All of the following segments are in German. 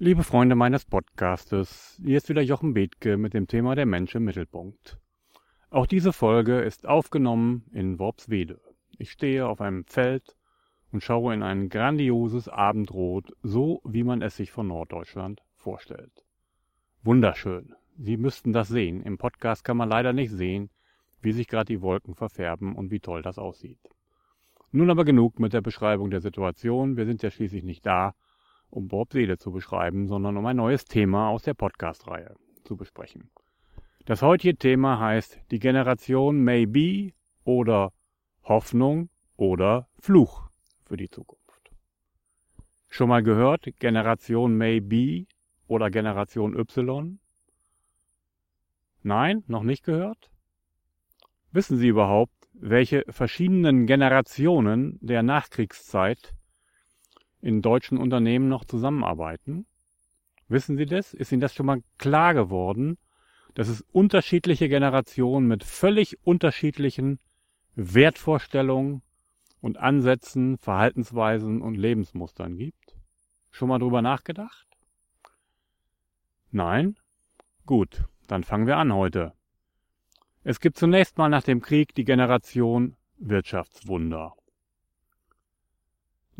Liebe Freunde meines Podcastes, hier ist wieder Jochen Bethke mit dem Thema der Mensch im Mittelpunkt. Auch diese Folge ist aufgenommen in Worpswede. Ich stehe auf einem Feld und schaue in ein grandioses Abendrot, so wie man es sich von Norddeutschland vorstellt. Wunderschön. Sie müssten das sehen. Im Podcast kann man leider nicht sehen, wie sich gerade die Wolken verfärben und wie toll das aussieht. Nun aber genug mit der Beschreibung der Situation. Wir sind ja schließlich nicht da, um Bob Seele zu beschreiben, sondern um ein neues Thema aus der Podcast-Reihe zu besprechen. Das heutige Thema heißt die Generation Maybe oder Hoffnung oder Fluch für die Zukunft. Schon mal gehört, Generation Maybe oder Generation Y? Nein, noch nicht gehört? Wissen Sie überhaupt, welche verschiedenen Generationen der Nachkriegszeit in deutschen Unternehmen noch zusammenarbeiten? Wissen Sie das? Ist Ihnen das schon mal klar geworden, dass es unterschiedliche Generationen mit völlig unterschiedlichen Wertvorstellungen und Ansätzen, Verhaltensweisen und Lebensmustern gibt? Schon mal drüber nachgedacht? Nein? Gut, dann fangen wir an heute. Es gibt zunächst mal nach dem Krieg die Generation Wirtschaftswunder.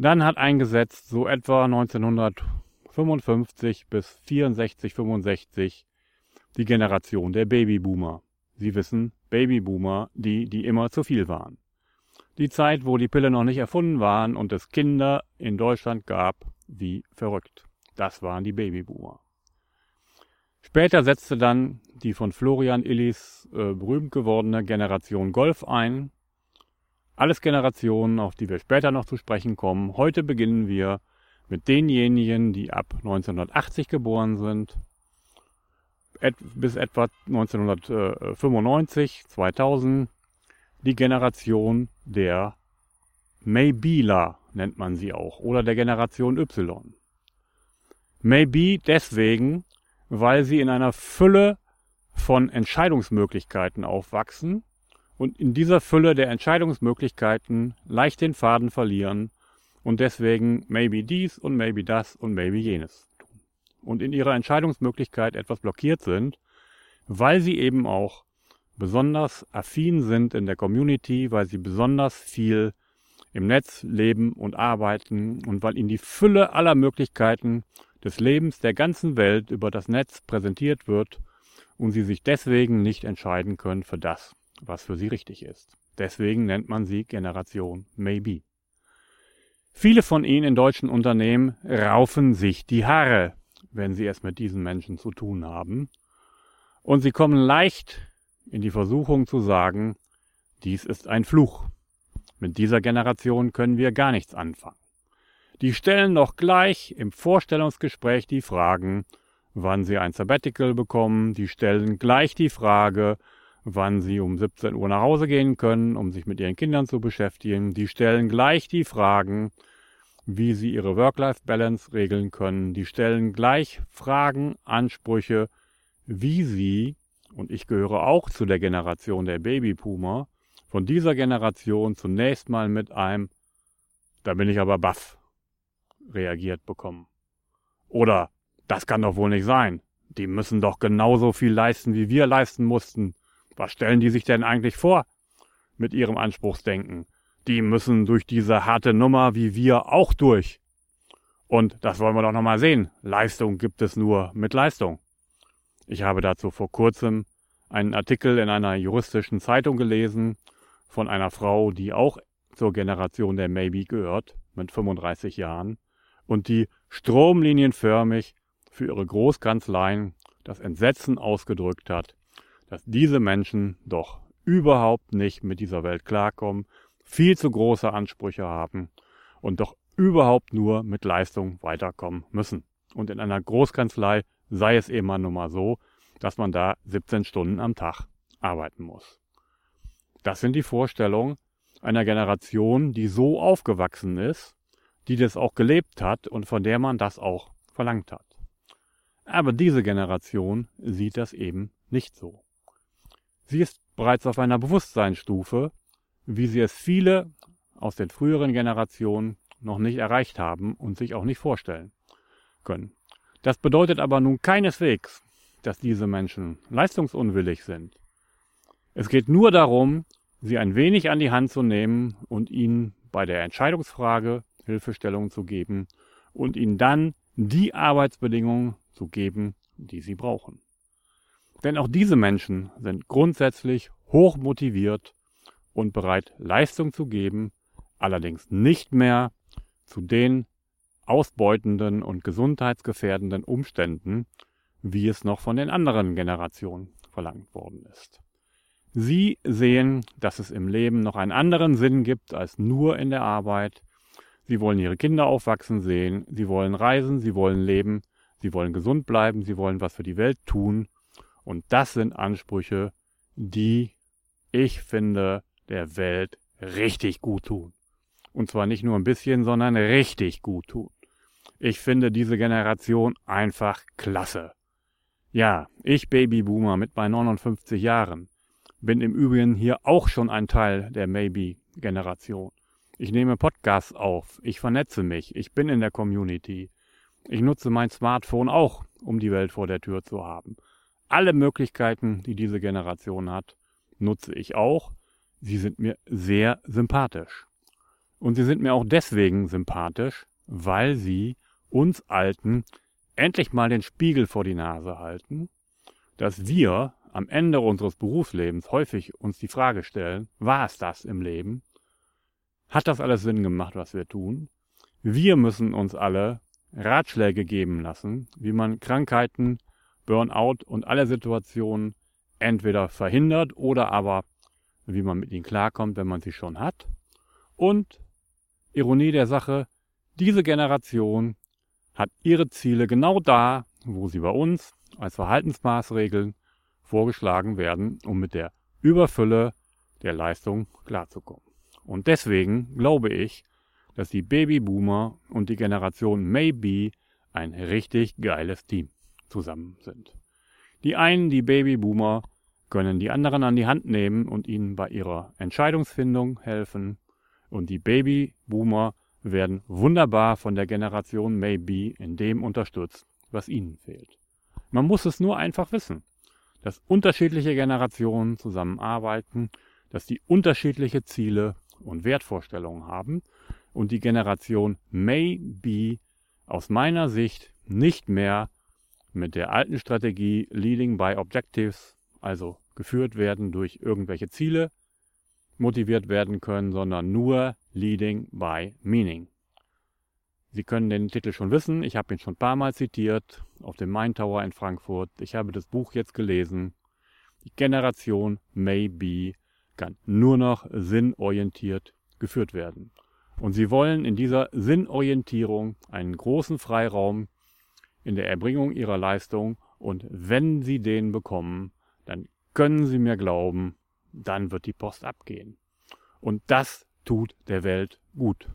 Dann hat eingesetzt so etwa 1955 bis 64, 65 die Generation der Babyboomer. Sie wissen, Babyboomer, die, die immer zu viel waren. Die Zeit, wo die Pille noch nicht erfunden waren und es Kinder in Deutschland gab, wie verrückt. Das waren die Babyboomer. Später setzte dann die von Florian Illis äh, berühmt gewordene Generation Golf ein, alles Generationen, auf die wir später noch zu sprechen kommen. Heute beginnen wir mit denjenigen, die ab 1980 geboren sind, bis etwa 1995, 2000, die Generation der Maybeler nennt man sie auch, oder der Generation Y. Maybe deswegen, weil sie in einer Fülle von Entscheidungsmöglichkeiten aufwachsen und in dieser Fülle der Entscheidungsmöglichkeiten leicht den Faden verlieren und deswegen maybe dies und maybe das und maybe jenes tun. Und in ihrer Entscheidungsmöglichkeit etwas blockiert sind, weil sie eben auch besonders affin sind in der Community, weil sie besonders viel im Netz leben und arbeiten und weil ihnen die Fülle aller Möglichkeiten des Lebens der ganzen Welt über das Netz präsentiert wird und sie sich deswegen nicht entscheiden können für das, was für sie richtig ist. Deswegen nennt man sie Generation Maybe. Viele von ihnen in deutschen Unternehmen raufen sich die Haare, wenn sie es mit diesen Menschen zu tun haben. Und sie kommen leicht in die Versuchung zu sagen, dies ist ein Fluch. Mit dieser Generation können wir gar nichts anfangen. Die stellen noch gleich im Vorstellungsgespräch die Fragen, wann sie ein Sabbatical bekommen, die stellen gleich die Frage, wann sie um 17 Uhr nach Hause gehen können, um sich mit ihren Kindern zu beschäftigen. Die stellen gleich die Fragen, wie sie ihre Work-Life-Balance regeln können. Die stellen gleich Fragen, Ansprüche, wie sie, und ich gehöre auch zu der Generation der Baby-Puma, von dieser Generation zunächst mal mit einem, da bin ich aber baff, reagiert bekommen. Oder, das kann doch wohl nicht sein. Die müssen doch genauso viel leisten, wie wir leisten mussten. Was stellen die sich denn eigentlich vor mit ihrem Anspruchsdenken? Die müssen durch diese harte Nummer wie wir auch durch. Und das wollen wir doch nochmal sehen. Leistung gibt es nur mit Leistung. Ich habe dazu vor kurzem einen Artikel in einer juristischen Zeitung gelesen von einer Frau, die auch zur Generation der Maybe gehört, mit 35 Jahren, und die stromlinienförmig für ihre Großkanzleien das Entsetzen ausgedrückt hat, dass diese Menschen doch überhaupt nicht mit dieser Welt klarkommen, viel zu große Ansprüche haben und doch überhaupt nur mit Leistung weiterkommen müssen. Und in einer Großkanzlei sei es eben nun mal so, dass man da 17 Stunden am Tag arbeiten muss. Das sind die Vorstellungen einer Generation, die so aufgewachsen ist, die das auch gelebt hat und von der man das auch verlangt hat. Aber diese Generation sieht das eben nicht so. Sie ist bereits auf einer Bewusstseinsstufe, wie sie es viele aus den früheren Generationen noch nicht erreicht haben und sich auch nicht vorstellen können. Das bedeutet aber nun keineswegs, dass diese Menschen leistungsunwillig sind. Es geht nur darum, sie ein wenig an die Hand zu nehmen und ihnen bei der Entscheidungsfrage Hilfestellung zu geben und ihnen dann die Arbeitsbedingungen zu geben, die sie brauchen. Denn auch diese Menschen sind grundsätzlich hoch motiviert und bereit, Leistung zu geben, allerdings nicht mehr zu den ausbeutenden und gesundheitsgefährdenden Umständen, wie es noch von den anderen Generationen verlangt worden ist. Sie sehen, dass es im Leben noch einen anderen Sinn gibt als nur in der Arbeit. Sie wollen ihre Kinder aufwachsen sehen, sie wollen reisen, sie wollen leben, sie wollen gesund bleiben, sie wollen was für die Welt tun. Und das sind Ansprüche, die ich finde, der Welt richtig gut tun. Und zwar nicht nur ein bisschen, sondern richtig gut tun. Ich finde diese Generation einfach klasse. Ja, ich Babyboomer mit meinen 59 Jahren bin im Übrigen hier auch schon ein Teil der Maybe-Generation. Ich nehme Podcasts auf, ich vernetze mich, ich bin in der Community. Ich nutze mein Smartphone auch, um die Welt vor der Tür zu haben. Alle Möglichkeiten, die diese Generation hat, nutze ich auch. Sie sind mir sehr sympathisch. Und sie sind mir auch deswegen sympathisch, weil sie uns Alten endlich mal den Spiegel vor die Nase halten, dass wir am Ende unseres Berufslebens häufig uns die Frage stellen, war es das im Leben? Hat das alles Sinn gemacht, was wir tun? Wir müssen uns alle Ratschläge geben lassen, wie man Krankheiten, Burnout und alle Situationen entweder verhindert oder aber wie man mit ihnen klarkommt, wenn man sie schon hat. Und Ironie der Sache, diese Generation hat ihre Ziele genau da, wo sie bei uns als Verhaltensmaßregeln vorgeschlagen werden, um mit der Überfülle der Leistung klarzukommen. Und deswegen glaube ich, dass die Babyboomer und die Generation Maybe ein richtig geiles Team zusammen sind. Die einen, die Babyboomer, können die anderen an die Hand nehmen und ihnen bei ihrer Entscheidungsfindung helfen. Und die Babyboomer werden wunderbar von der Generation Maybe in dem unterstützt, was ihnen fehlt. Man muss es nur einfach wissen, dass unterschiedliche Generationen zusammenarbeiten, dass die unterschiedliche Ziele und Wertvorstellungen haben und die Generation Maybe aus meiner Sicht nicht mehr mit der alten Strategie Leading by Objectives, also geführt werden durch irgendwelche Ziele, motiviert werden können, sondern nur Leading by Meaning. Sie können den Titel schon wissen, ich habe ihn schon ein paar Mal zitiert auf dem Main Tower in Frankfurt. Ich habe das Buch jetzt gelesen. Die Generation Maybe kann nur noch sinnorientiert geführt werden. Und sie wollen in dieser Sinnorientierung einen großen Freiraum in der Erbringung ihrer Leistung und wenn sie den bekommen, dann können Sie mir glauben, dann wird die Post abgehen. Und das tut der Welt gut.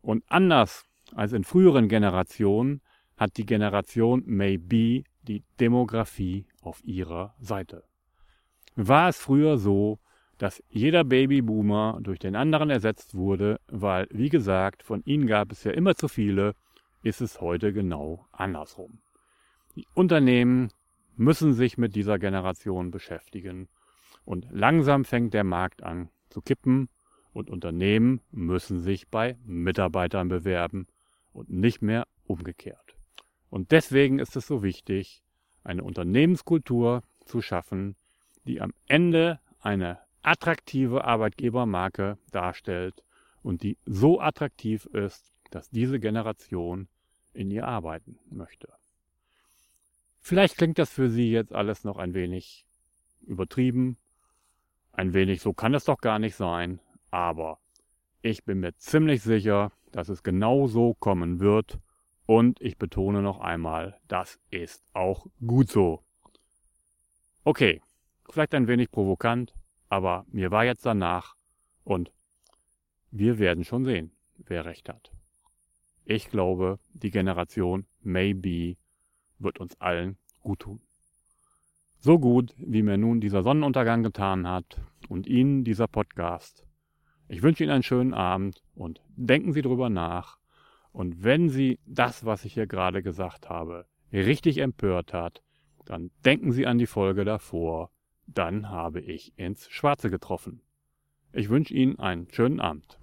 Und anders als in früheren Generationen hat die Generation Maybe die Demografie auf ihrer Seite. War es früher so, dass jeder Babyboomer durch den anderen ersetzt wurde, weil, wie gesagt, von ihnen gab es ja immer zu viele, ist es heute genau andersrum. Die Unternehmen müssen sich mit dieser Generation beschäftigen und langsam fängt der Markt an zu kippen und Unternehmen müssen sich bei Mitarbeitern bewerben und nicht mehr umgekehrt. Und deswegen ist es so wichtig, eine Unternehmenskultur zu schaffen, die am Ende eine attraktive Arbeitgebermarke darstellt und die so attraktiv ist, dass diese Generation in ihr arbeiten möchte. Vielleicht klingt das für Sie jetzt alles noch ein wenig übertrieben, ein wenig so kann es doch gar nicht sein, aber ich bin mir ziemlich sicher, dass es genau so kommen wird und ich betone noch einmal, das ist auch gut so. Okay, vielleicht ein wenig provokant, aber mir war jetzt danach und wir werden schon sehen, wer recht hat. Ich glaube, die Generation Maybe wird uns allen gut tun. So gut, wie mir nun dieser Sonnenuntergang getan hat und Ihnen dieser Podcast. Ich wünsche Ihnen einen schönen Abend und denken Sie drüber nach, Und wenn Sie das, was ich hier gerade gesagt habe, richtig empört hat, dann denken Sie an die Folge davor, dann habe ich ins Schwarze getroffen. Ich wünsche Ihnen einen schönen Abend.